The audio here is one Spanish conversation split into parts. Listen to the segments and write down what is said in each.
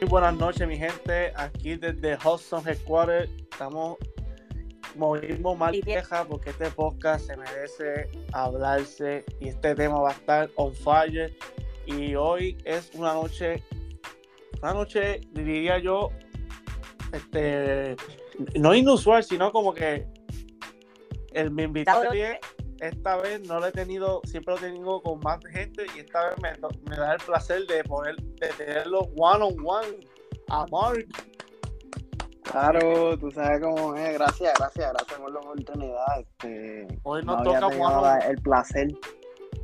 Muy buenas noches, mi gente. Aquí desde Hudson Headquarters estamos movimos mal vieja porque este podcast se merece hablarse y este tema va a estar on fire. Y hoy es una noche, una noche, diría yo, este, no inusual, sino como que el mi invitado esta vez no lo he tenido, siempre lo he tenido con más gente y esta vez me, me da el placer de poder de tenerlo one on one a Mark. Claro, tú sabes cómo es. Gracias, gracias, gracias por la oportunidad. Este, Hoy nos toca one el placer.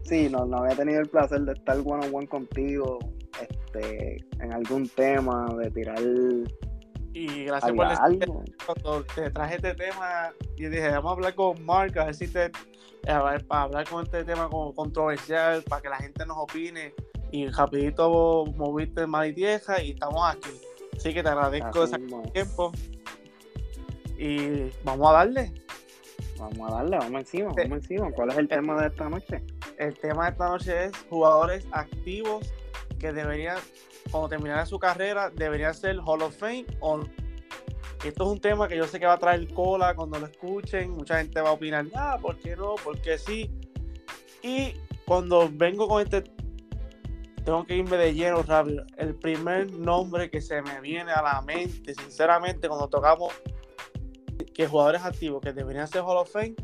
Sí, no, no había tenido el placer de estar one on one contigo este, en algún tema, de tirar y gracias por decirme, cuando te traje este tema, y dije, vamos a hablar con Mark, a ver si te, para hablar con este tema como controversial, para que la gente nos opine. Y rapidito moviste mal y vieja y estamos aquí. Así que te agradezco ese tiempo. Y vamos a darle. Vamos a darle, vamos encima, vamos encima. ¿Cuál es el tema de esta noche? El tema de esta noche es jugadores activos que deberían cuando terminara su carrera, debería ser Hall of Fame o esto es un tema que yo sé que va a traer cola cuando lo escuchen. Mucha gente va a opinar, ah, ¿por qué no? ¿Por qué sí? Y cuando vengo con este, tengo que irme de lleno rápido. El primer nombre que se me viene a la mente, sinceramente, cuando tocamos que jugadores activos que deberían ser Hall of Fame,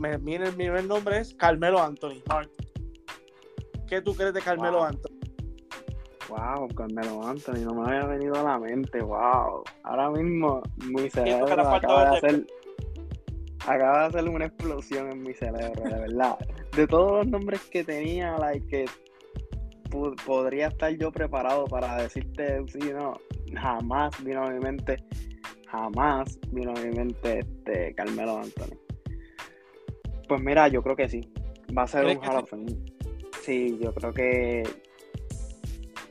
me viene el primer nombre es Carmelo Anthony. ¿Qué tú crees de Carmelo Anthony? Wow, Carmelo Anthony, no me había venido a la mente, wow. Ahora mismo mi cerebro acaba de hacer acaba de hacer una explosión en mi cerebro, de verdad. De todos los nombres que tenía, like, que podría estar yo preparado para decirte sí, no, jamás vino a mi mente, jamás vino a mi mente este Carmelo Anthony. Pues mira, yo creo que sí. Va a ser un Hall. Sí, yo creo que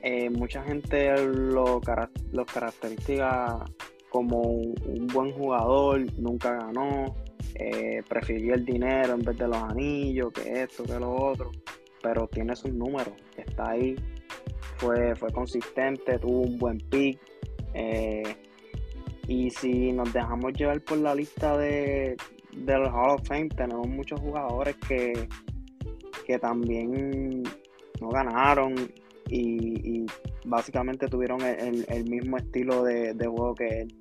eh, mucha gente lo, los caracteriza como un, buen jugador, nunca ganó, eh, prefirió el dinero en vez de los anillos, que esto, que lo otro, pero tiene sus números, está ahí, fue, fue consistente, tuvo un buen pick. Eh, y si nos dejamos llevar por la lista de, de los Hall of Fame, tenemos muchos jugadores que, que también no ganaron y, básicamente tuvieron el, mismo estilo de, juego que él.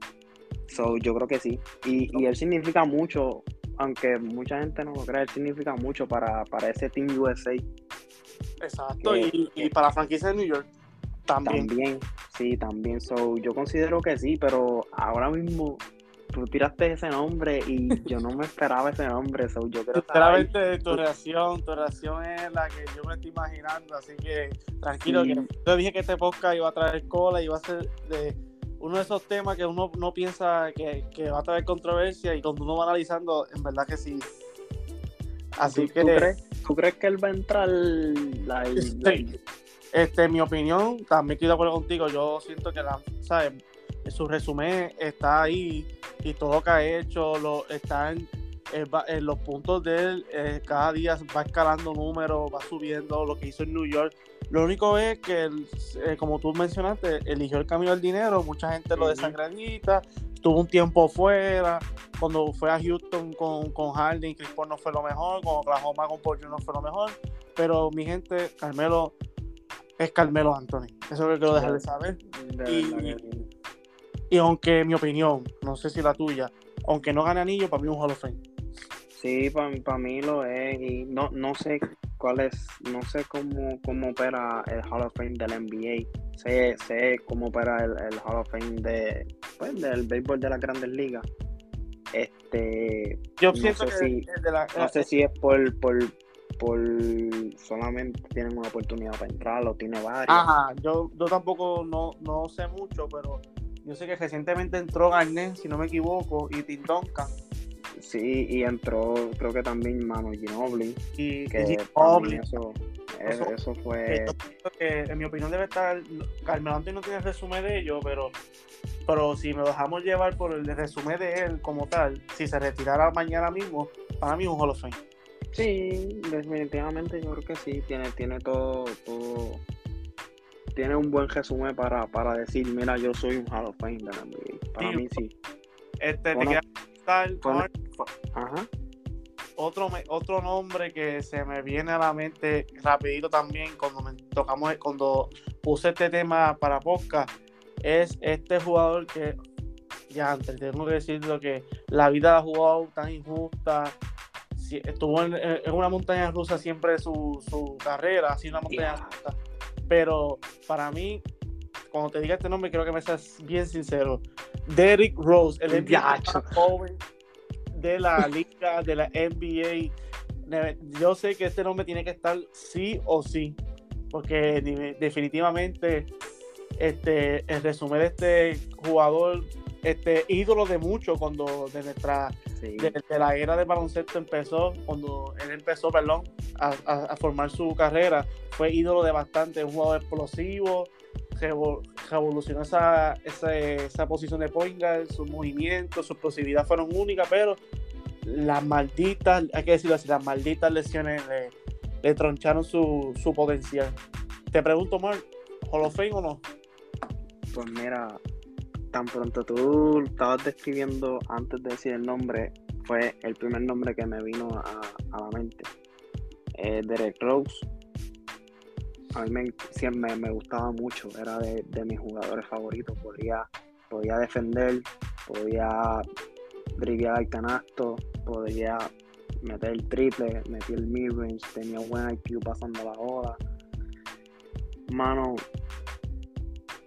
So, yo creo que sí. Y, él significa mucho, aunque mucha gente no lo cree, él significa mucho para, para ese Team USA. Exacto, y, y, para la franquicia de New York también. También, sí, también. So, yo considero que sí, pero ahora mismo tú tiraste ese nombre y yo no me esperaba ese nombre. So yo creo Sinceramente, tu reacción, tu reacción es la que yo me estoy imaginando. Así que tranquilo, que yo dije que este podcast iba a traer cola y iba a ser de uno de esos temas que uno no piensa que, va a traer controversia y cuando uno va analizando, en verdad que sí. Así que. ¿tú crees, que él va a entrar? La, sí. Este, mi opinión, también estoy de acuerdo contigo. Yo siento que la, ¿sabes? su resumen está ahí y todo lo que ha hecho lo, está en, los puntos de él. Eh, cada día va escalando números, va subiendo lo que hizo en New York. Lo único es que, eh, como tú mencionaste, eligió el camino del dinero. Mucha gente lo desangranita. Tuvo un tiempo fuera. Cuando fue a Houston con, con Harden, Chris Paul no fue lo mejor. Con Oklahoma con Paul no fue lo mejor. Pero mi gente, Carmelo es Carmelo Anthony. Eso es lo que quiero dejar de saber. Y aunque mi opinión, no sé si la tuya, aunque no gane anillo, para mí es un Hall of Fame. Sí, para, mí lo es. Y no, no sé cuál es, no sé cómo, cómo opera el Hall of Fame del NBA. Sé, sé cómo opera el, Hall of Fame de, pues, del béisbol de las grandes ligas. Este, Yo pienso que si, no sé si es por, por, por solamente tienen una oportunidad para entrar o tiene varias. Ajá, yo, yo tampoco no, no sé mucho, pero yo sé que recientemente entró Garnet, si no me equivoco, y Tim Duncan. Sí, y entró, creo que también Manu Ginobili. Y que Eso, eso, fue. en mi opinión debe estar. Carmelo Anthony no tiene resumen de ello, pero pero si me dejamos llevar por el resumen de él como tal, si se retirara mañana mismo, para mí es un Hall of Fame. Sí, definitivamente yo creo que sí, tiene, tiene todo, todo tiene un buen resumen para, para decir, mira, yo soy un Hall of Fame de la NBA. Para mí sí. Este, Bueno, te Ajá. otro, otro nombre que se me viene a la mente rapidito también cuando me tocamos cuando puse este tema para podcast es este jugador que ya antes tengo que decirlo que la vida ha jugado tan injusta estuvo en, en una montaña rusa siempre su, su carrera sido una montaña rusa pero para mí cuando te diga este nombre quiero que me seas bien sincero Derrick Rose el MVP joven de la liga, de la NBA. Yo sé que este nombre tiene que estar sí o sí, porque definitivamente este, el resumen de este jugador, este ídolo de mucho cuando de nuestra Sí. de, de la era del baloncesto empezó, cuando él empezó, perdón, a, a- a formar su carrera, fue ídolo de bastante, un jugador explosivo, revo- revolucionó esa, esa, esa posición de point guard, sus movimientos, su explosividad fueron únicas, pero las malditas, hay que decirlo así, las malditas lesiones le, le troncharon su, su potencial. Te pregunto, Mark, ¿Hall of Fame o no? Pues mira, tan pronto tú estabas describiendo antes de decir el nombre, fue el primer nombre que me vino a, la mente. Eh, Derek Rose. A mí me, siempre me, gustaba mucho, era de, mis jugadores favoritos. Podía, podía defender, podía driviar al canasto, podía meter el triple, metía el mid-range, tenía buen IQ pasando la bola. Mano,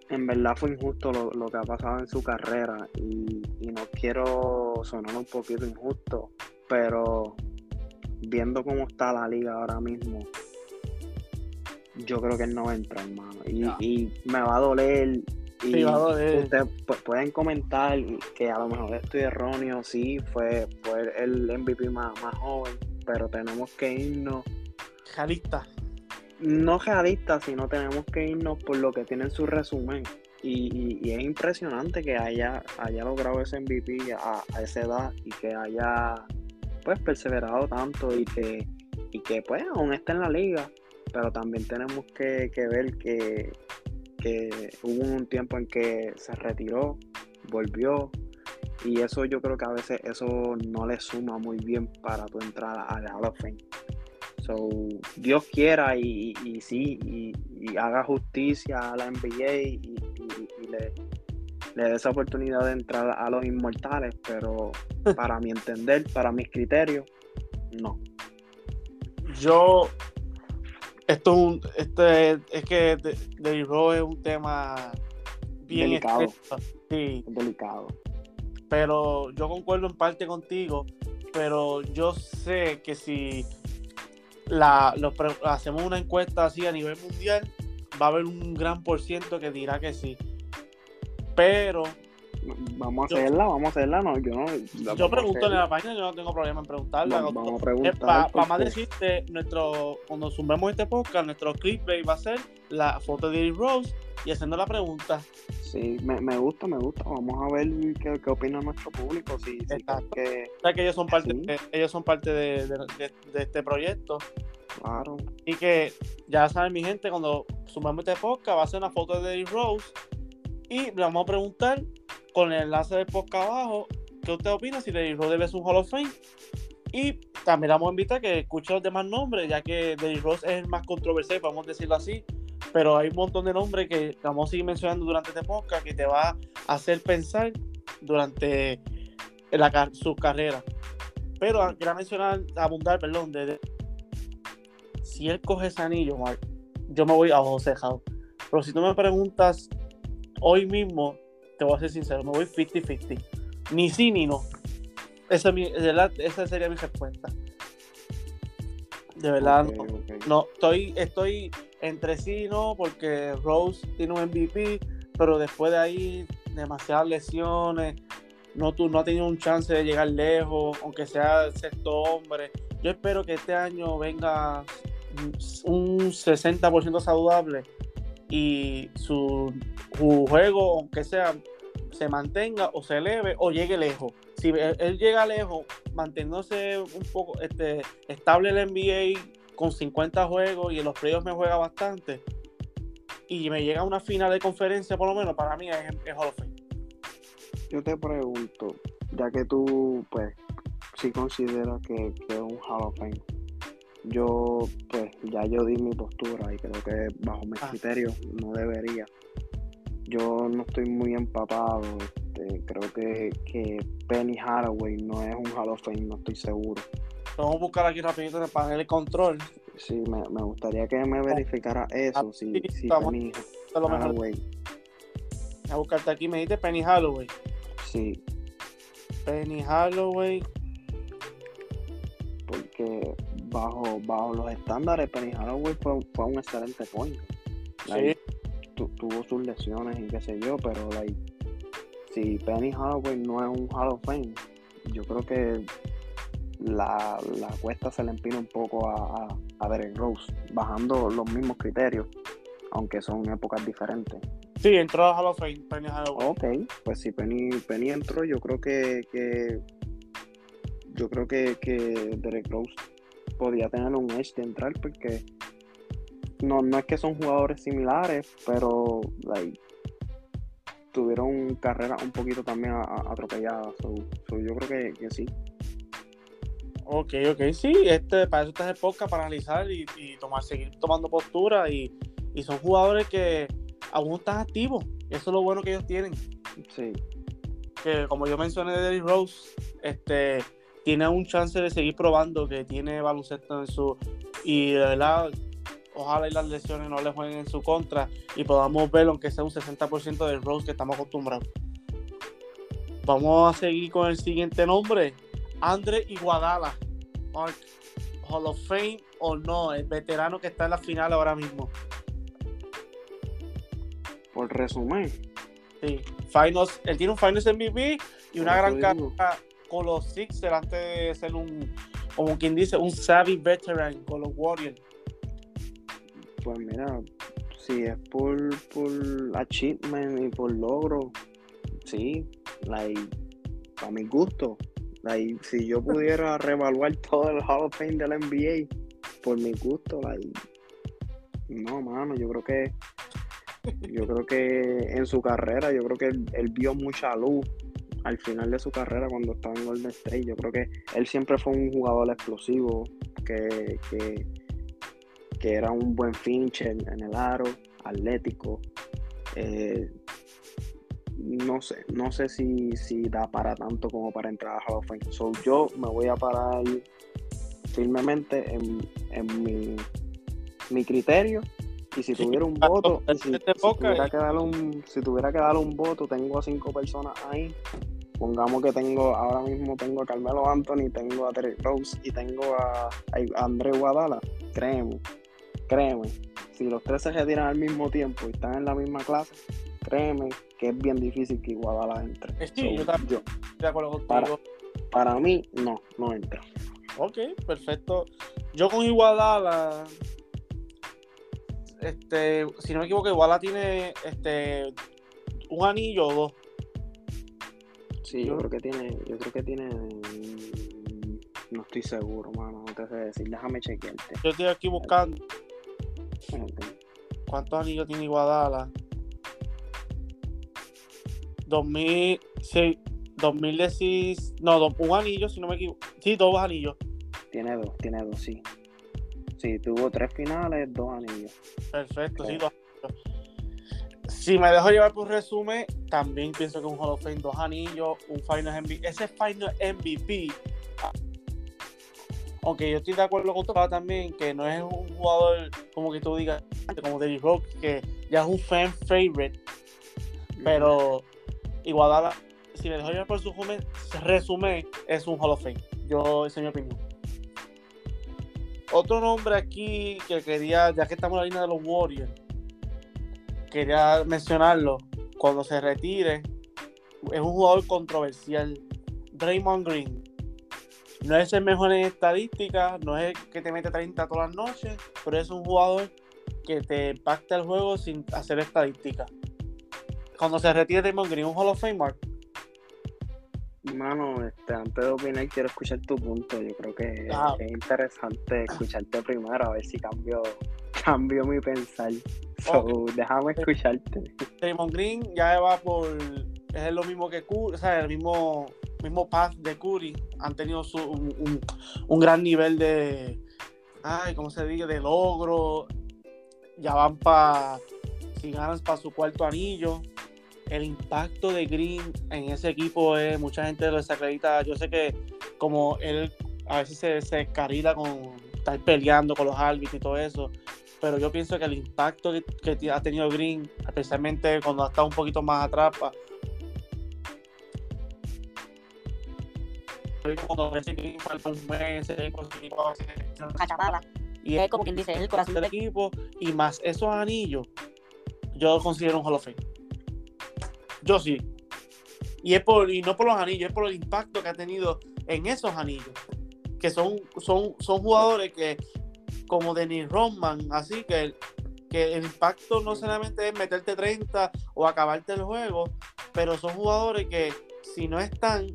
en verdad fue injusto lo, lo que ha pasado en su carrera y, y no quiero sonar un poquito injusto, pero viendo cómo está la liga ahora mismo, yo creo que él no entra, hermano. Y, y me va a doler. Y Sí, va a doler. ustedes pu- pueden comentar que a lo mejor estoy erróneo, sí, fue, fue el MVP más, más joven, pero tenemos que irnos Jalista. No realistas, sino tenemos que irnos por lo que tiene en su resumen. Y, es impresionante que haya, haya logrado ese MVP a, a esa edad y que haya pues perseverado tanto y que, y que pues aún está en la liga. Pero también tenemos que, que ver que, que hubo un tiempo en que se retiró, volvió. Y eso yo creo que a veces eso no le suma muy bien para tu entrada al Hall of Fame. So, Dios quiera y, y, y sí, y, y haga justicia a la NBA y, le, le dé esa oportunidad de entrar a los inmortales, pero para mi entender, para mis criterios, no. Yo, esto es un, este, es que es un tema bien Delicado. extenso, sí, Es delicado. pero yo concuerdo en parte contigo, pero yo sé que si la, lo pre- hacemos una encuesta así a nivel mundial, va a haber un gran por ciento que dirá que sí. Pero Vamos a Yo- hacerla, vamos a hacerla, no, yo no. yo pregunto en la página, yo no tengo problema en preguntarla. Vamos, vamos a Para preguntar. más porque- decirte, nuestro, cuando sumemos este podcast, nuestro clickbait va a ser la foto de Eric Rose y haciendo la pregunta. Sí, me, me gusta, me gusta. Vamos a ver qué, qué opina nuestro público. Si, si que, O sea, que ellos son parte, Sí. de, ellos son parte de, de- este proyecto. claro, Y que ya saben, mi gente, cuando sumamos este podcast, va a ser una foto de Eric Rose y le vamos a preguntar con el enlace del podcast abajo qué usted opina si Derrick Rose debe ser un Hall of Fame. Y también vamos a invitar a que escuche los demás nombres, ya que Derrick Rose es el más controversial, podemos decirlo así. Pero hay un montón de nombres que vamos a seguir mencionando durante este podcast que te va a hacer pensar durante su carrera. Pero quería mencionar, abundar, perdón, de, si él coge ese anillo, Mark, yo me voy a ojos cejados. Pero si tú me preguntas hoy mismo, te voy a ser sincero, me voy 50-50. Ni sí ni no. Esa, es mi- esa sería mi respuesta. De verdad, no. estoy, estoy entre sí y no, porque Rose tiene un MVP, pero después de ahí, demasiadas lesiones. No, tú, no ha tenido un chance de llegar lejos, aunque sea sexto hombre. Yo espero que este año venga un 60% saludable y su, juego, aunque sea, se mantenga o se eleve o llegue lejos. Si él, llega lejos, manteniéndose un poco este, estable el NBA con 50 juegos y en los playoffs me juega bastante, y me llega a una final de conferencia, por lo menos, para mí es, es Hall of Fame. Yo te pregunto, ya que tú, pues, sí consideras que, es un Hall of Fame, yo, pues, ya yo di mi postura y creo que bajo mis ah. criterios no debería. Yo no estoy muy empapado, este, creo que, que Penny Haraway no es un Hall of Fame, no estoy seguro. Vamos a buscar aquí rapidito en el panel de control. Sí, me, me gustaría que me verificara eso, si, si Penny Haraway. A buscarte aquí, me dice Penny Haraway. Sí. Penny Holloway. Porque bajo, bajo los estándares, Penny Holloway fue, fue un excelente point. Sí. tuvo sus lesiones y qué sé yo, pero like, si Penny Holloway no es un Hall of Fame, yo creo que la, la cuesta se le empina un poco a, a, a Derek Rose, bajando los mismos criterios, aunque son épocas diferentes. Sí, entró a Hall of Fame, Penny Haraway. Ok, pues si Penny, Penny entró, yo creo que, que yo creo que, que Derek Rose podía tener un edge de entrar porque no, no es que son jugadores similares, pero like, tuvieron carreras un poquito también atropelladas. yo creo que, que, sí. Ok, ok, sí, este, para eso está el podcast, para analizar y, tomar, seguir tomando postura y, y son jugadores que aún están activos. Eso es lo bueno que ellos tienen. Sí. Que como yo mencioné de Derrick Rose, este, tiene un chance de seguir probando que tiene baloncesto en su. Y de verdad, ojalá y las lesiones no le jueguen en su contra y podamos verlo, aunque sea un 60% del Rose que estamos acostumbrados. Vamos a seguir con el siguiente nombre: Andre Iguadala. Hall of Fame o no, el veterano que está en la final ahora mismo por resumen. Sí, Finals, él tiene un Finals MVP y una gran carrera con los Sixers antes de ser un, como quien dice, un savvy veteran con los Warriors. Pues mira, si es por, por achievement y por logro, sí, like, para mi gusto. Like, si yo pudiera revaluar todo el Hall of Fame del NBA por mi gusto, like, no, mano, yo creo que yo creo que en su carrera, yo creo que él, vio mucha luz al final de su carrera cuando estaba en Golden State. Yo creo que él siempre fue un jugador explosivo, que, que, era un buen finisher en, el aro, atlético. Eh, no sé, no sé si, si, da para tanto como para entrar a Hall of Fame. So, yo me voy a parar firmemente en, en mi, mi criterio y si tuviera un voto, si, tuviera que darle un, si tuviera que darle un voto, tengo a cinco personas ahí. Pongamos que tengo, ahora mismo tengo a Carmelo Anthony, tengo a Terry Rose y tengo a, André Guadala. Créeme, créeme, si los tres se retiran al mismo tiempo y están en la misma clase, créeme que es bien difícil que Guadala entre. Sí, yo también acuerdo contigo. Para, mí, no, no entra. Ok, perfecto. Yo con Iguadala este, si no me equivoco, igual tiene este un anillo o dos. Sí, yo creo que tiene, yo creo que tiene no estoy seguro, mano, no te sé decir, déjame chequearte. Yo estoy aquí buscando. ¿Cuántos anillos tiene Iguadala? 2006, 2016, no, un anillo, si no me equivoco. Sí, dos anillos. Tiene dos, tiene dos, sí. Sí, tuvo tres finales, dos anillos. Perfecto, sí, dos Si me dejo llevar por resumen, también pienso que un Hall of Fame, dos anillos, un Final MVP. Ese Final MVP, aunque yo estoy de acuerdo con todo también, que no es un jugador como que tú digas, como Derrick Rock, que ya es un fan favorite, pero igual si me dejo llevar por su resumen, es un Hall of Fame. Yo, esa es mi opinión. Otro nombre aquí que quería, ya que estamos en la línea de los Warriors, quería mencionarlo. Cuando se retire, es un jugador controversial. Draymond Green. No es el mejor en estadística, no es el que te mete 30 todas las noches, pero es un jugador que te impacta el juego sin hacer estadística. Cuando se retire Draymond Green, un Hall of Fame, Mark. Mano, este, antes de opinar, quiero escuchar tu punto. Yo creo que es interesante escucharte primero, a ver si cambio, cambio mi pensar. So, déjame escucharte. Draymond Green ya va por. Es lo mismo que Curry, o sea, el mismo, mismo path de Curry. Han tenido su, un, un, gran nivel de. Ay, ¿cómo se dice? De logro. Ya van para. Si ganan para su cuarto anillo. El impacto de Green en ese equipo es. Mucha gente lo desacredita. Yo sé que, como él a veces se, se escarila con estar peleando con los árbitros y todo eso pero yo pienso que el impacto que, ha tenido Green, especialmente cuando ha estado un poquito más atrás, cuando Green falta un mes, y es como quien dice, es el corazón del equipo, y más esos anillos, yo considero un Hall of Fame. Yo sí. Y es por, y no por los anillos, es por el impacto que ha tenido en esos anillos. Que son, son, son jugadores que como Denis Rodman, así que, que el impacto no solamente es meterte 30 o acabarte el juego, pero son jugadores que si no están,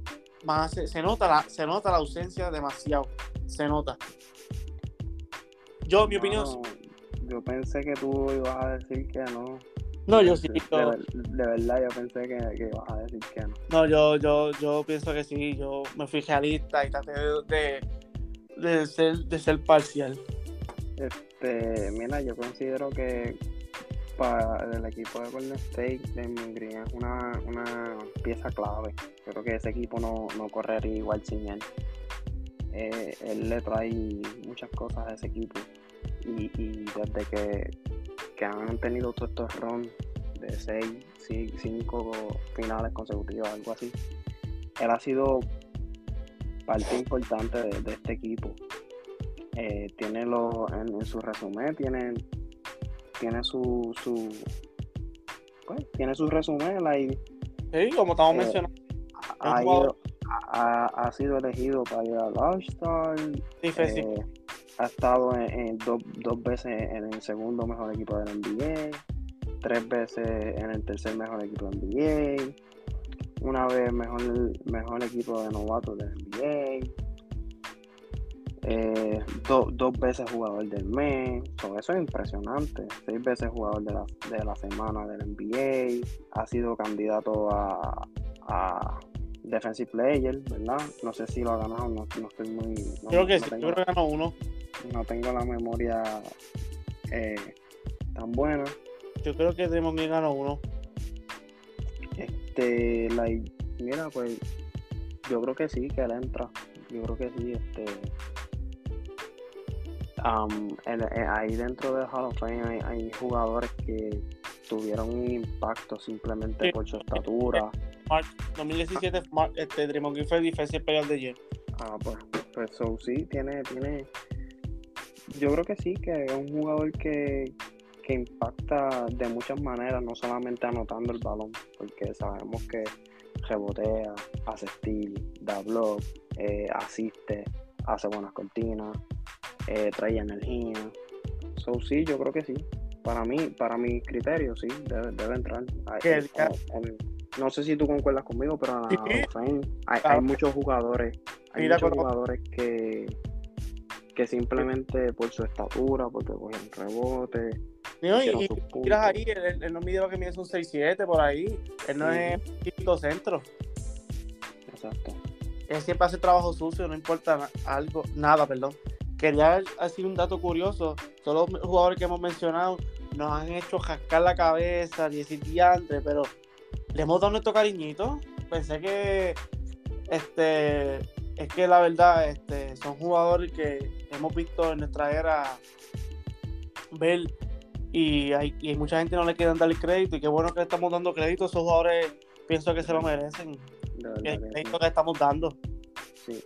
más se, nota la, se nota la ausencia demasiado, se nota. Yo, mi opinión. Yo pensé que tú ibas a decir que no. No, yo sí. De, verdad, yo pensé que, que, ibas a decir que no. No, yo, yo, yo pienso que sí. Yo me fui realista y traté de, de, ser, de ser parcial. Este, mira, yo considero que para el equipo de Golden State, Damon Green es una, una pieza clave. Creo que ese equipo no, correría igual sin él. Eh, él le trae muchas cosas a ese equipo. Y, desde que, que, han tenido todos estos runs de 6, 5 finales consecutivos, algo así, él ha sido parte importante de este equipo. Eh, tiene lo, en, su resumen, tiene, tiene su, su pues, tiene su resumen ahí. Sí, como estamos eh, mencionando. Ha, ha, sido elegido para ir al All-Star. Eh, ha estado en, dos veces en el segundo mejor equipo del NBA, tres veces en el tercer mejor equipo del NBA, una vez mejor, mejor equipo de novatos del NBA eh, dos veces jugador del mes, eso es impresionante, seis veces jugador de la, de la semana del NBA, ha sido candidato a, Defensive Player, ¿verdad? No sé si lo ha ganado, no, estoy muy... creo que sí, creo que ganó uno. No tengo la memoria eh, tan buena. Yo creo que Demon ganó uno. Este, la, mira, pues yo creo que sí, que él entra. Yo creo que sí, este ahí dentro del Hall of Fame hay, jugadores que tuvieron un impacto simplemente por su estatura. 2017 este, Draymond Green fue Defensive Player de ayer. Ah, pues, pues sí, tiene, tiene. Yo creo que sí, que es un jugador que, que impacta de muchas maneras, no solamente anotando el balón, porque sabemos que rebotea, hace steal, da block, eh, asiste, hace buenas cortinas, eh, trae energía. So, sí, yo creo que sí. Para mí, para mi criterio, sí, debe, debe entrar. no sé si tú concuerdas conmigo, pero hay, hay, muchos jugadores, hay muchos jugadores que, que simplemente por su estatura, porque cogen rebote. No, y, miras ahí, él, no mide que mide un 6-7 por ahí. Él no es típico centro. Exacto. Él siempre hace trabajo sucio, no importa algo, nada, perdón quería decir un dato curioso. Todos los jugadores que hemos mencionado nos han hecho jascar la cabeza, decir diantre, pero le hemos dado nuestro cariñito. Pensé que este es que la verdad este, son jugadores que hemos visto en nuestra era ver y hay, y mucha gente no le quieren dar el crédito y qué bueno que le estamos dando crédito. Esos jugadores pienso que se lo merecen. El crédito que estamos dando.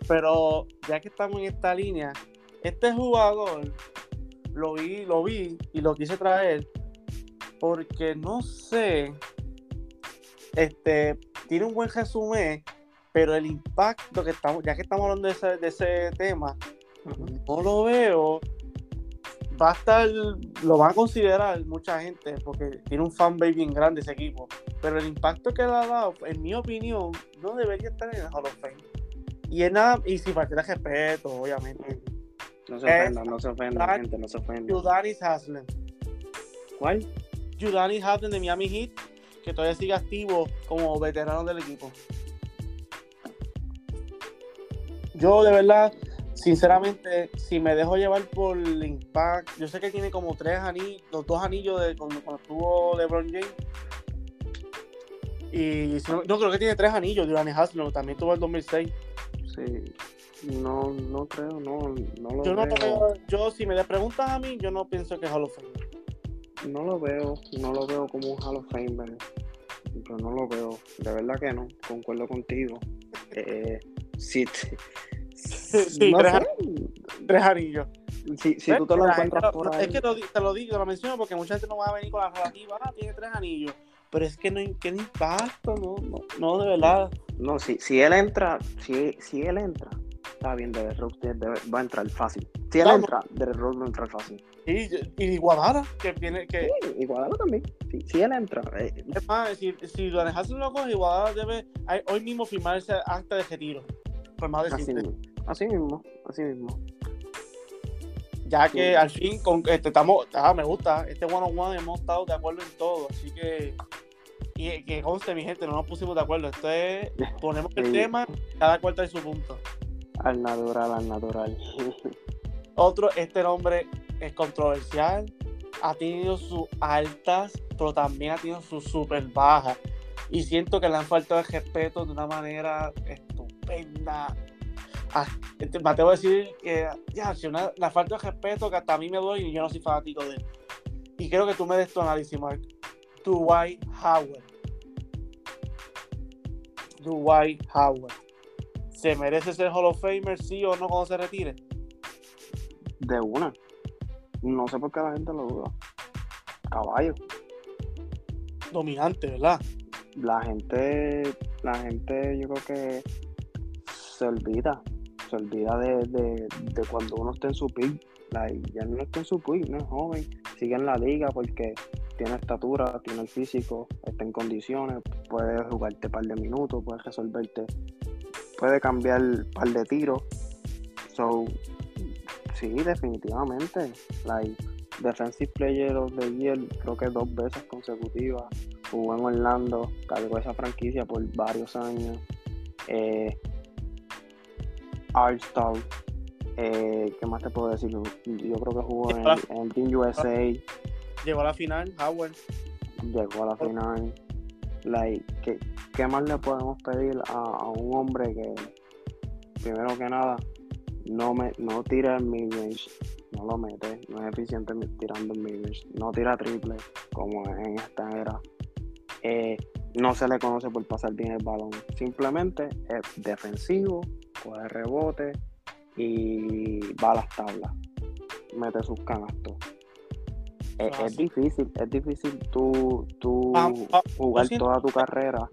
Pero ya que estamos en esta línea este jugador lo vi, lo vi y lo quise traer porque no sé, este, tiene un buen resumen, pero el impacto que estamos, ya que estamos hablando de ese, tema, no lo veo. Va a estar, lo van a considerar mucha gente porque tiene un fanbase bien grande ese equipo. Pero el impacto que le ha dado, en mi opinión, no debería estar en el Hall of Fame. Y es nada, y si falta respeto, obviamente no se ofendan, no se ofendan, gente, no se ofendan. Udanis Haslem. ¿Cuál? Judani Hatton de Miami Heat, que todavía sigue activo como veterano del equipo. Yo de verdad, sinceramente, si me dejo llevar por el impact, yo sé que tiene como tres anillos, los dos anillos de cuando, estuvo LeBron James. Y no, creo que tiene tres anillos, Durani Haslem, también tuvo el 2006. Sí. No, no creo, no, no lo yo no veo. yo, si me le preguntas a mí, yo no pienso que es Hall of Fame. No lo veo, no lo veo como un Hall of Fame, yo no lo veo, de verdad que no, concuerdo contigo. Eh, sí, sí no tres, tres, anillos. Si, si tú te lo encuentras por ahí. Es que te lo digo, te lo menciono porque mucha gente no va a venir con la relativa, ah, tiene tres anillos. Pero es que no hay impacto, no, no, no, de verdad. No, si, si él entra, si, si él entra, está bien, Derek Rose va a entrar fácil. Si él entra, Derek Rose va a entrar fácil. Y, y Guadara, que viene. Que... Sí, y Guadara también. Si, si él entra. Eh, es más, si, si lo dejas un loco, Guadara debe hoy mismo firmar ese acta de retiro. Por más así, mismo, así mismo, así mismo. Ya que al fin, con, este, estamos, ah, me gusta, este one on one hemos estado de acuerdo en todo, así que y que conste mi gente, no nos pusimos de acuerdo. Esto es, ponemos el tema, cada cual trae su punto. Al natural, al natural. Otro, este nombre es controversial, ha tenido sus altas, pero también ha tenido sus super bajas. Y siento que le han faltado el respeto de una manera estupenda. Ah, este, me atrevo a decir que ya, si una, la falta de respeto que hasta a mí me duele y yo no soy fanático de él. Y creo que tú me des tu análisis, Mark. Dwight Howard. Dwight Howard. ¿Se merece ser Hall of Famer, sí o no, cuando se retire? De una. No sé por qué la gente lo duda. Caballo. Dominante, ¿verdad? La gente, la gente, yo creo que se olvida. Se olvida de, cuando uno está en su pick. ya no está en su pick, no es joven. Sigue en la liga porque tiene estatura, tiene el físico, está en condiciones, puede jugarte un par de minutos, puede resolverte, puede cambiar un par de tiros. So, sí, definitivamente. Like, Defensive Player of the Year, creo que dos veces consecutivas. Jugó en Orlando, cargó esa franquicia por varios años. Eh, eh, ¿qué más te puedo decir? Yo creo que jugó en, en Team USA. Llegó a la final, Howard. Llegó a la final. Like, ¿qué, ¿Qué más le podemos pedir a, un hombre que, primero que nada, no me no tira el mid-range, no lo mete, no es eficiente tirando el mid-range, no tira triple como en esta era. Eh, no se le conoce por pasar bien el balón, simplemente es defensivo, coge rebote y va a las tablas, mete sus canastos. Es, difícil, es difícil tú, tú jugar toda tu carrera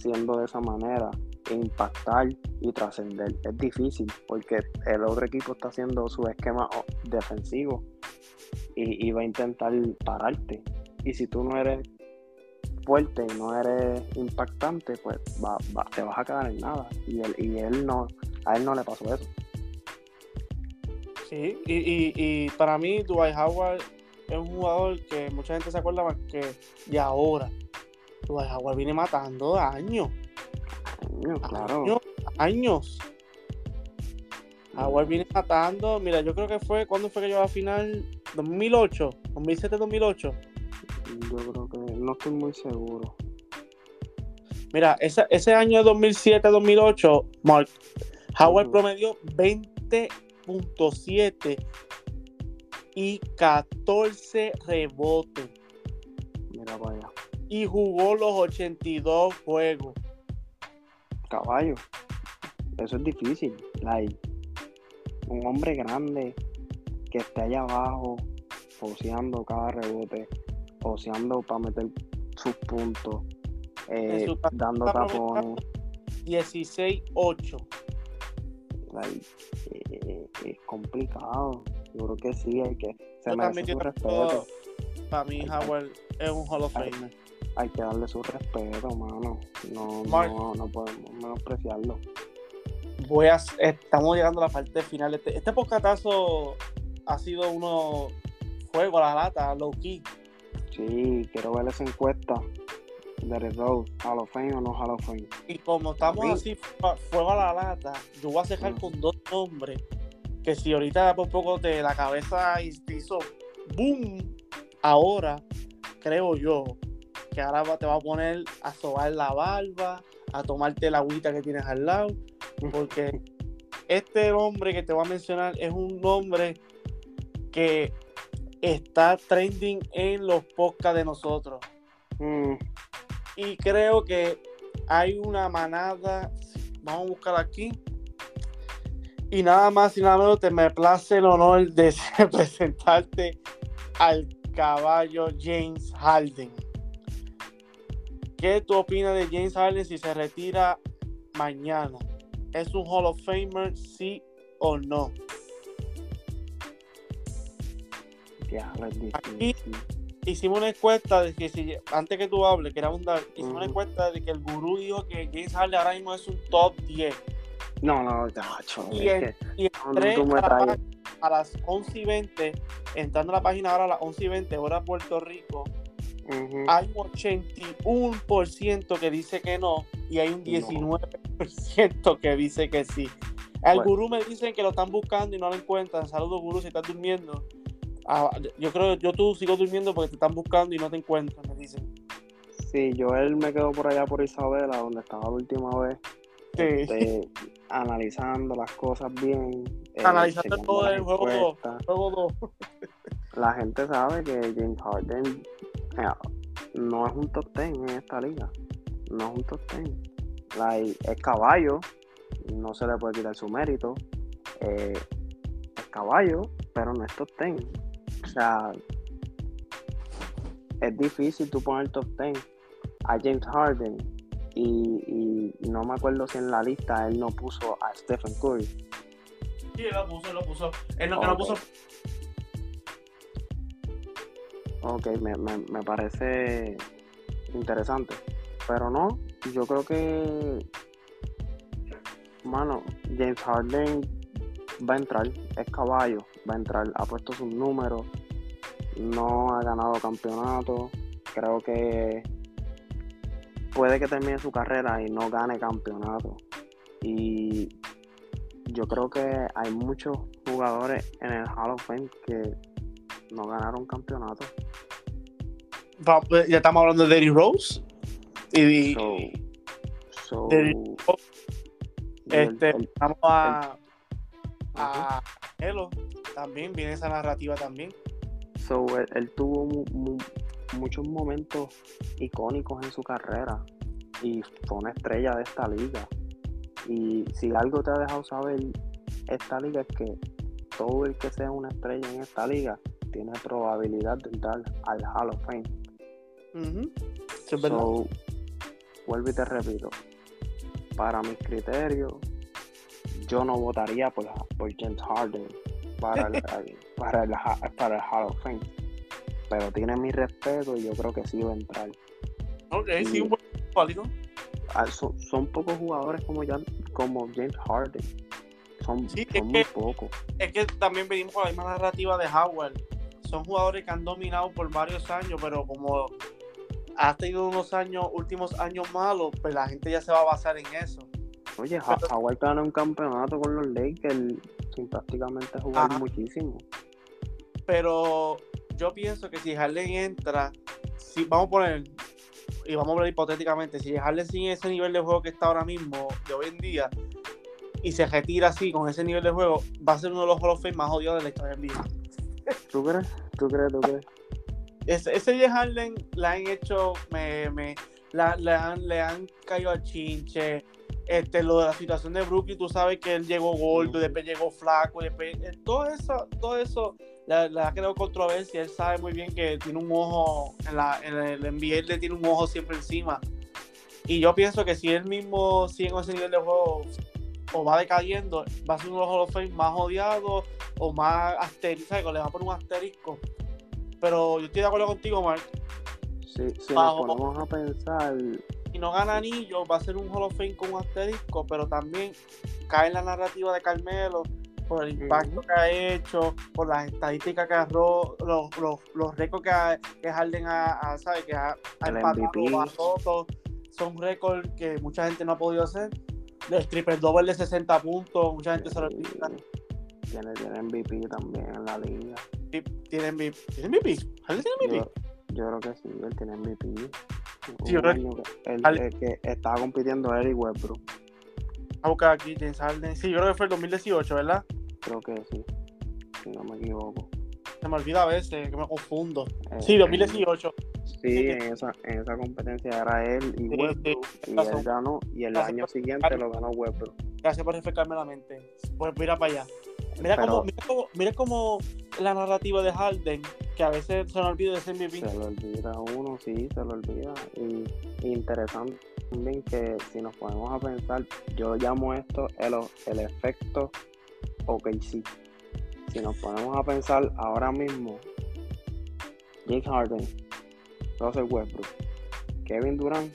siendo de esa manera, e impactar y trascender. Es difícil porque el otro equipo está haciendo su esquema defensivo y, va a intentar pararte. Y si tú no eres fuerte y no eres impactante, pues te vas a quedar en nada. Y él, no, a él no le pasó eso. Sí, y, y, y para mí Dwight Howard es un jugador que mucha gente se acuerda más que de ahora. Jaguar viene matando años. Años, claro. Años. Jaguar viene matando. Mira, yo creo que fue. ¿Cuándo fue que llegó a final? ¿2008? ¿2007-2008? Yo creo que no estoy muy seguro. Mira, ese, ese año 2007-2008, Mark, Howard promedió 20.7 y 14 rebotes. Mira, vaya. Y jugó los 82 juegos. Caballo. Eso es difícil. Like, un hombre grande que esté allá abajo, poseando cada rebote, poseando para meter sus puntos, eh, dando tapones. 16-8. Like, eh, es complicado. Yo creo que sí, hay que. Se merece su respeto. Para mí, Howard es un Hall of Famer. Hay que darle su respeto, mano. No, no, no podemos menospreciarlo. Voy a, estamos llegando a la parte final. Este, este ha sido uno juego a la lata, low key. Sí, quiero ver esa encuesta de Red Rose, Hall of Fame o no Hall of Fame. Y como estamos así, fuego a la lata, yo voy a dejar mm. con dos nombres que si ahorita por poco de la cabeza hizo boom, ahora creo yo que ahora te va a poner a sobar la barba, a tomarte la agüita que tienes al lado, porque este hombre que te voy a mencionar es un nombre que está trending en los podcasts de nosotros. Mm. Y creo que hay una manada, vamos a buscar aquí. Y nada más y nada menos te me place el honor de presentarte al caballo James Harden. ¿Qué tú opinas de James Harden si se retira mañana? ¿Es un Hall of Famer, sí o no? Aquí hicimos una encuesta de que si, antes que tú hables, que abundar, hicimos una encuesta de que el gurú dijo que James Harden ahora mismo es un top 10. No, no, chacho. Y, en, y entré a, las 11 y 20, entrando a la página ahora a las 11 y 20, hora Puerto Rico, hay un 81% que dice que no y hay un 19% que dice que sí. El gurú me dicen que lo están buscando y no lo encuentran. Saludos, gurú, si estás durmiendo. Ah, yo creo yo tú sigo durmiendo porque te están buscando y no te encuentran, me dicen. Sí, yo él me quedo por allá por Isabela, donde estaba la última vez. Sí. Este, analizando las cosas bien. Eh, analizando todo el juego 2. La gente sabe que James Harden no es un top 10 en esta liga. No es un top 10. es caballo, no se le puede quitar su mérito. Eh, es caballo, pero no es top 10. O sea, es difícil tú poner top 10 a James Harden y, no me acuerdo si en la lista él no puso a Stephen Curry. Sí, lo puso, lo puso. Él lo que no puso Ok, me, me, parece interesante. Pero no, yo creo que, mano, James Harden va a entrar, es caballo, va a entrar, ha puesto sus números, no ha ganado campeonato, creo que puede que termine su carrera y no gane campeonato. Y yo creo que hay muchos jugadores en el Hall of Fame que no ganaron campeonato. Pues, ya estamos hablando de Derrick Rose. Y, so, este, vamos a, a Elo también, viene esa narrativa también. So, él, tuvo muchos momentos icónicos en su carrera y fue una estrella de esta liga. Y si algo te ha dejado saber esta liga es que todo el que sea una estrella en esta liga tiene probabilidad de entrar al Hall of Fame vuelvo y te repito, para mis criterios, yo no votaría por, por James Harden para el, para, el, para el Hall of Fame. Pero tiene mi respeto y yo creo que sí va a entrar. Ok, sí, un buen válido. Ah, son, pocos jugadores como, como James Harden. Son, muy pocos. Es que también venimos con la misma narrativa de Howard. Son jugadores que han dominado por varios años, pero como has tenido unos años, últimos años malos, pues la gente ya se va a basar en eso. Oye, Hawaii ganó un campeonato con los Lakers sin prácticamente jugar muchísimo. Pero yo pienso que si Harden entra, si vamos a poner, y vamos a ver hipotéticamente, si Harden sin ese nivel de juego que está ahora mismo, de hoy en día, y se retira así, con ese nivel de juego, va a ser uno de los Hall of Fame más odiados de la historia del vida. ¿Tú crees? ¿Tú crees? ¿Tú crees? ese, ese Harden la han hecho meme, la, le, han, le han caído al chinche. Este, lo de la situación de Brooklyn, tú sabes que él llegó gordo, después llegó flaco, después, eh, todo eso, todo eso le, ha creado controversia. Él sabe muy bien que tiene un ojo, en, la, en el NBA le tiene un ojo siempre encima. Y yo pienso que si él mismo sigue con ese nivel de juego o va decayendo, va a ser uno de los Hall of Fame más odiados o más asterisco, le va a poner un asterisco pero yo estoy de acuerdo contigo, Mark. Sí, si nos ponemos a pensar. Si no gana anillo, va a ser un Hall of Fame con un asterisco, pero también cae en la narrativa de Carmelo por el impacto que ha hecho, por las estadísticas que ha los, los, los récords que, ha, que Harden ha, ¿sabe? Que ha, empatado a todos. Son récords que mucha gente no ha podido hacer. El triple doble de 60 puntos, mucha gente se lo olvida. Tiene, tiene MVP también en la liga. ¿Tiene MVP? ¿Tiene MVP? ¿Harden tiene MVP? Yo, creo que sí, él tiene MVP. Sí, yo creo que, el, que estaba compitiendo Eric Westbrook. A buscar aquí James Harden. Sí, yo creo que fue el 2018, ¿verdad? Creo que sí, si no me equivoco. Se me olvida a veces, que me confundo. Eh, sí, 2018. Sí, en esa, en esa competencia era él y Westbrook, y él ganó, y el año siguiente lo ganó Westbrook. Gracias por refrescarme la mente. Pues mira para allá. Mira, cómo, mira, cómo, mira cómo la narrativa de Harden, que a veces se nos olvida de ese MVP. Se lo olvida uno, sí, se lo olvida. Y, interesante también que si nos ponemos a pensar, yo llamo esto el, el efecto OKC. Si nos ponemos a pensar ahora mismo, James Harden, Russell Westbrook, Kevin Durant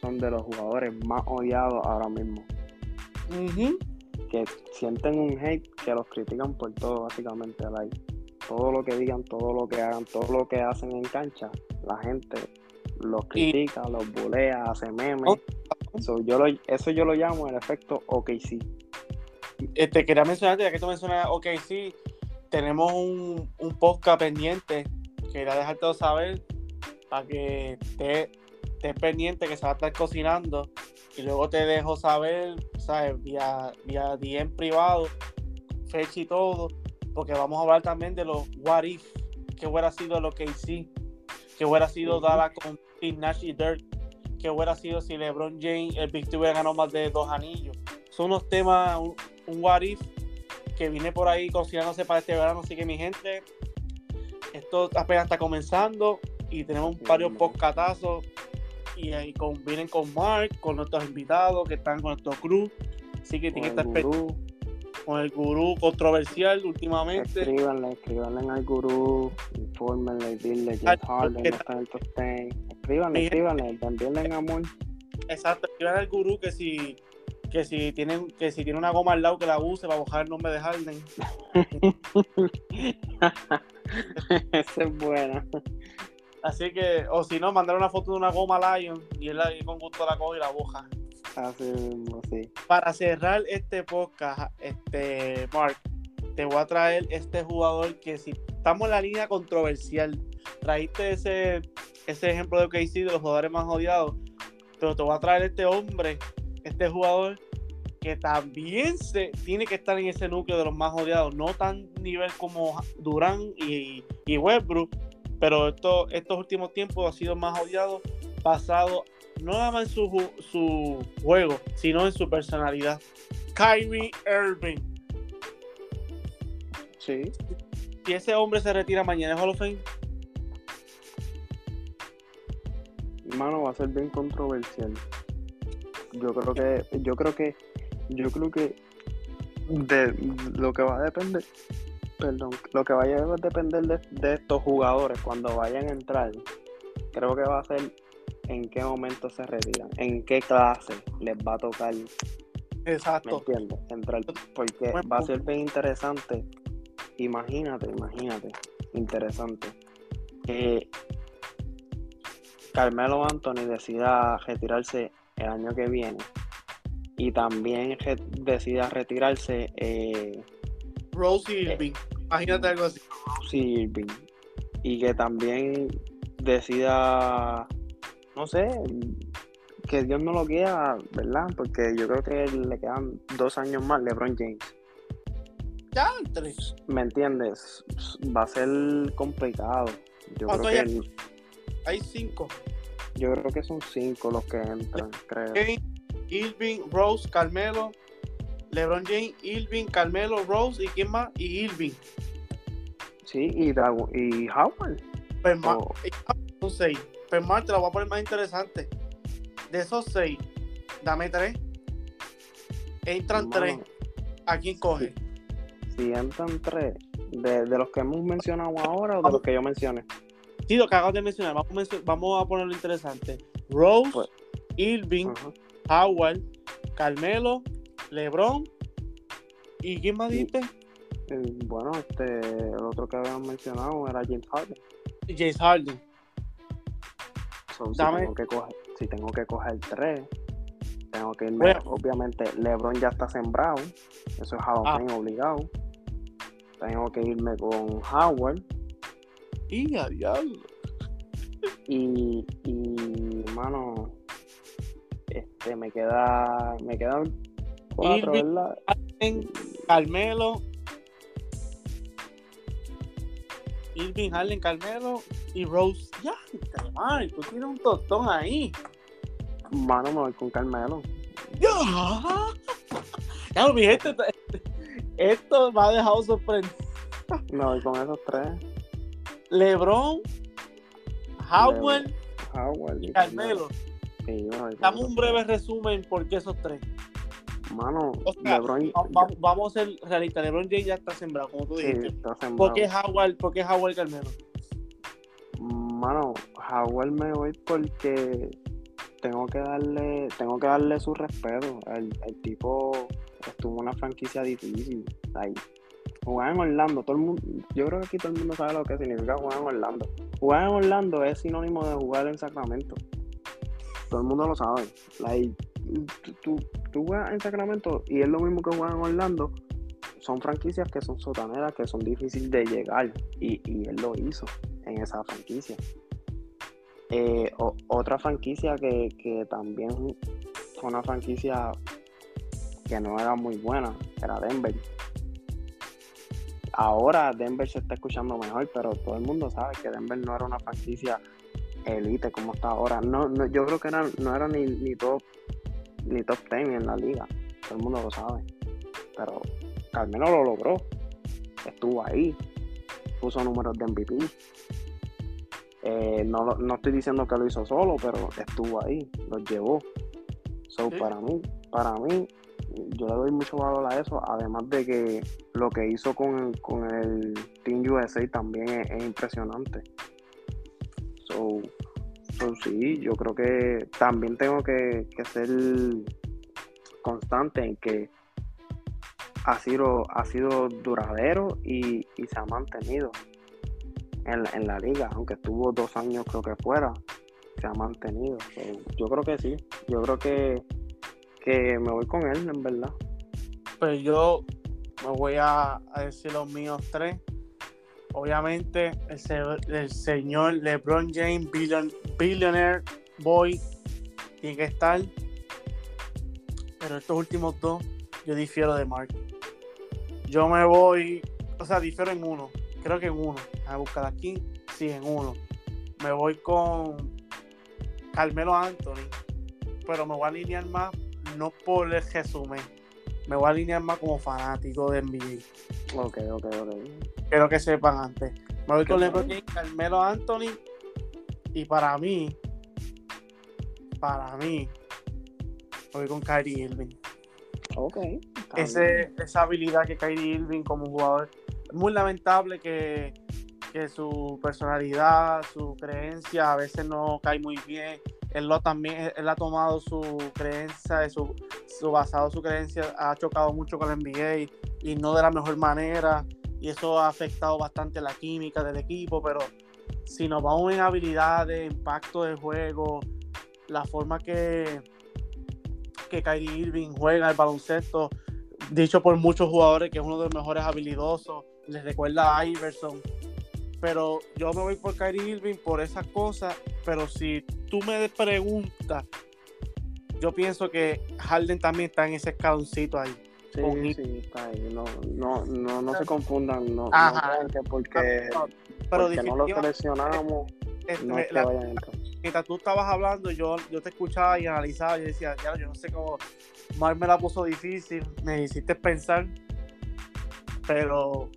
son de los jugadores más odiados ahora mismo. Que sienten un hate que los critican por todo, básicamente. Todo lo que digan, todo lo que hagan, todo lo que hacen en cancha, la gente los critica, los bulea, hace memes. Oh. Eso, yo lo, eso yo lo llamo el efecto OKC. Este, quería mencionarte, ya que tú mencionas OKC, tenemos un, un podcast pendiente. Quería dejarte saber para que estés pendiente que se va a estar cocinando y luego te dejo saber, ¿sabes? Vía, vía DM privado, fecha y todo, porque vamos a hablar también de los what if, que hubiera sido lo que hice, que hubiera sido dada con Nash y Dirt, que hubiera sido si LeBron James, el Big hubiera ganado más de dos anillos. Son unos temas, un, what if que vine por ahí cocinándose para este verano, así que mi gente, esto apenas está comenzando y tenemos varios podcastazos y ahí con, vienen con Mark, con nuestros invitados que están con nuestro crew. Así que tienen que estar con el gurú controversial últimamente. Escríbanle, escríbanle al gurú, infórmenle, dile Jeff Harden está en el top 10. Escríbanle, escríbanle, envíenle amor. Exacto, escríbanle al gurú que si que si tienen que si tiene una goma al lado que la use para bajar el nombre de Harden. Esa es buena. Así que, o si no, mandar una foto de una goma Lion y él ahí con gusto la coge y la boja. Así mismo, sí. Para cerrar este podcast, este Mark, te voy a traer este jugador que si estamos en la línea controversial, traíste ese, ese ejemplo de OKC de los jugadores más odiados, pero te voy a traer este hombre, este jugador que también se tiene que estar en ese núcleo de los más odiados, no tan nivel como Durán y, y Westbrook, pero esto, estos últimos tiempos ha sido más odiado, basado no nada más en su, su juego, sino en su personalidad. Kyrie Irving. Sí. Si ese hombre se retira mañana en Hall of Fame. Mano, va a ser bien controversial. Yo creo que, yo creo que, yo creo que de lo que va a depender perdón, lo que vaya a depender de, estos jugadores cuando vayan a entrar, creo que va a ser en qué momento se retiran, en qué clase les va a tocar. Exacto. ¿Me entiendes? Entrar, porque va a ser bien interesante. Imagínate, imagínate, interesante. Que Carmelo Anthony decida retirarse el año que viene y también decida retirarse eh, Rose Irving. Imagínate algo así. Rose Irving. Y que también decida, no sé, que Dios no lo quiera, ¿verdad? Porque yo creo que le quedan dos años más LeBron James. Ya, tres. ¿Me entiendes? Va a ser complicado. Yo creo que hay? hay cinco. Yo creo que son cinco los que entran, creo. Irving, Rose, Carmelo, LeBron James, Irving, Carmelo, Rose y quién más? Y Irving. Sí, y, y Howard. Pues más, son seis. Pues más te la voy a poner más interesante. De esos seis, dame tres. Entran tres. ¿A quién coge? Si, entran tres, de, los que hemos mencionado ahora o de los que yo mencioné. Sí, lo que acabo de mencionar. Vamos a, vamos a ponerlo interesante. Rose, pues, Irving, Howard, Carmelo, LeBron. ¿Y quién más dijiste? bueno, este, el otro que habían mencionado era James Harden. James Harden. si, tengo que coger, si tengo que coger tres, tengo que irme. Obviamente, LeBron ya está sembrado. Eso es Hall ah. obligado. Tengo que irme con Howard. Y a Y, y, mano, este, me queda, me quedan cuatro, ¿verdad? Carmelo, Irving, Harden, Carmelo y Rose. Ya, man, tú tienes un tostón ahí. Mano, me voy con Carmelo. Ya, ya mi gente, esto me ha dejado sorprendido. Me voy con esos tres. LeBron, Howard, Howard y Carmelo. Sí, Dame un breve resumen por qué esos tres. Mano, LeBron. Vamos, a ser realistas. LeBron James ya está sembrado, como tú dijiste. ¿Por qué Howard, por qué Howard Carmelo? Mano, Howard me voy porque tengo que darle, tengo que darle su respeto. El, el tipo estuvo en una franquicia difícil. Ahí. Jugar en Orlando, todo el mundo, yo creo que aquí todo el mundo sabe lo que significa jugar en Orlando. Jugar en Orlando es sinónimo de jugar en Sacramento. Todo el mundo lo sabe. Like, tú, tú, juegas en Sacramento y es lo mismo que jugar en Orlando. Son franquicias que son sotaneras, que son difíciles de llegar. Y, y él lo hizo en esa franquicia. Eh, otra franquicia que, que también fue una franquicia que no era muy buena era Denver. Ahora Denver se está escuchando mejor, pero todo el mundo sabe que Denver no era una franquicia elite como está ahora. No, no yo creo que no era ni, ni top ni top 10 en la liga. Todo el mundo lo sabe. Pero Carmelo lo logró. Estuvo ahí. Puso números de MVP. Eh, no, no estoy diciendo que lo hizo solo, pero estuvo ahí, lo llevó. So, para mí, para mí, yo le doy mucho valor a eso, además de que lo que hizo con, el Team USA también es, impresionante. So, sí, yo creo que también tengo que, ser constante en que ha sido, ha sido duradero y, y se ha mantenido en, la liga, aunque estuvo dos años creo que fuera, se ha mantenido. yo creo que sí, yo creo que, que me voy con él, en verdad. Pues yo me voy a, decir los míos tres. Obviamente, el, señor LeBron James, billionaire boy, tiene que estar. Pero estos últimos dos, yo difiero de Mark. Yo me voy, o sea, difiero en uno creo que en uno. A buscar aquí, sí, en uno. Me voy con Carmelo Anthony, pero me voy a alinear más, no por el resumen, me voy a alinear más como fanático de NBA. Ok, ok, ok. Quiero que sepan antes. Me voy con LeBron Carmelo Anthony, y para mí, para mí, me voy con Kyrie Irving. Ok. Ese, esa habilidad que Kyrie Irving como jugador muy lamentable que, su personalidad, su creencia a veces no cae muy bien. Él lo también, él ha tomado su creencia, su, su basado su creencia, ha chocado mucho con el NBA y no de la mejor manera. Y eso ha afectado bastante la química del equipo, pero si nos vamos en habilidades, impacto de juego, la forma que, que Kyrie Irving juega el baloncesto, dicho por muchos jugadores que es uno de los mejores habilidosos, les recuerda a Iverson. Pero yo me voy por Kyrie Irving por esas cosas. Pero si tú me preguntas, yo pienso que Harden también está en ese escaloncito ahí. Sí, sí, está ahí. No, no, no, no se confundan. No, no porque, pero porque no lo seleccionamos. no mientras tú estabas hablando, yo, yo te escuchaba y analizaba y decía, ya, yo no sé cómo Mar me la puso difícil, me hiciste pensar, pero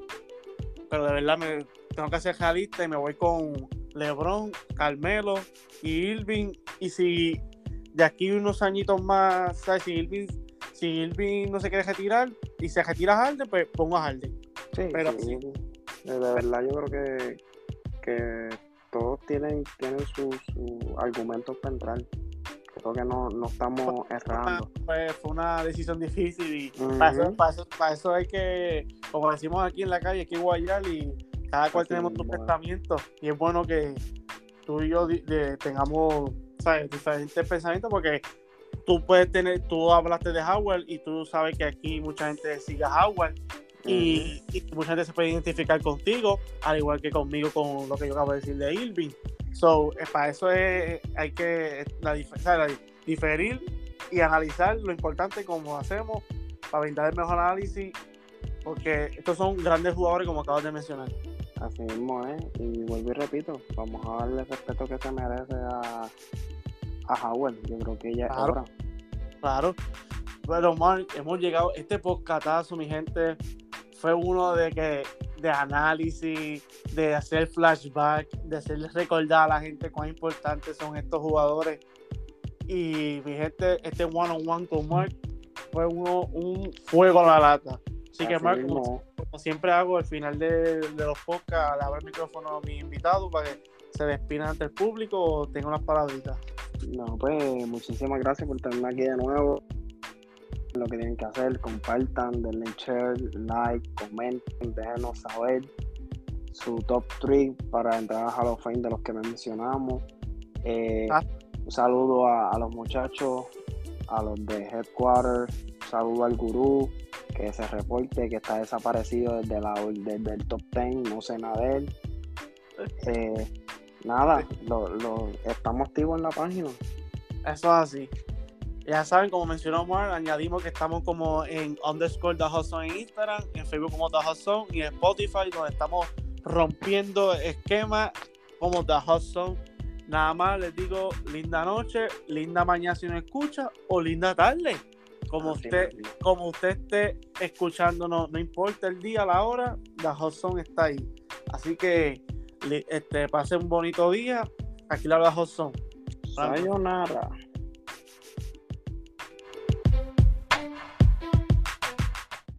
pero de verdad me tengo que hacer realista y me voy con LeBron, Carmelo y Irving. Y si de aquí unos añitos más, ¿sabes? Si Irving, si Irving no se quiere retirar y se retira Harden, pues pongo a Harden. Sí, pero sí. De verdad yo creo que, que todos tienen, tienen sus su argumentos para entrar. Creo que no, no estamos errando. Fue, fue una decisión difícil y para, eso, para, eso, hay que, como decimos aquí en la calle, hay que guayar y cada cual tenemos tus pensamientos y es bueno que tú y yo tengamos diferentes pensamientos porque tú puedes tener, tú hablaste de Howard y tú sabes que aquí mucha gente sigue a Howard y, mucha gente se puede identificar contigo, al igual que conmigo con lo que yo acabo de decir de Irving. So, eh, para eso es, hay que la, diferir y analizar lo importante como hacemos para brindar el mejor análisis, porque estos son grandes jugadores como acabas de mencionar. Así mismo es, y vuelvo y repito, vamos a darle el respeto que se merece a, a Howard. Yo creo que ya claro, Claro. Pero, Mark, hemos llegado, este podcatazo, mi gente, fue uno de que de análisis, de hacer flashback, de hacerles recordar a la gente cuán importantes son estos jugadores. Y mi gente, este one on one con Mark fue uno, un fuego a la lata. Así, que, Mark, como, siempre hago al final de, los podcasts, le abro el micrófono a mi invitado para que se despida ante el público o tenga unas palabritas. No, pues muchísimas gracias por tenerme aquí de nuevo. Lo que tienen que hacer, compartan, denle share, like, comenten, déjenos saber su top 3 para entrar a Hall of Fame de los que mencionamos. Eh, ah. Un saludo a, los muchachos, a los de Headquarters, un saludo al gurú que se reporte que está desaparecido desde, la, desde el top 10, no sé nada de él. Eh, nada, lo, lo, estamos activos en la página. Eso es así. Ya saben, como mencionó Mark, añadimos que estamos como en underscore The Hudson en Instagram, en Facebook como The Hudson y en Spotify, donde estamos rompiendo esquemas como The Hudson. Nada más les digo linda noche, linda mañana si no escucha, o linda tarde. Como usted, como usted esté escuchándonos, no importa el día, la hora, The Hudson está ahí. Así que este, pase un bonito día. Aquí la The Hudson. Sayonara.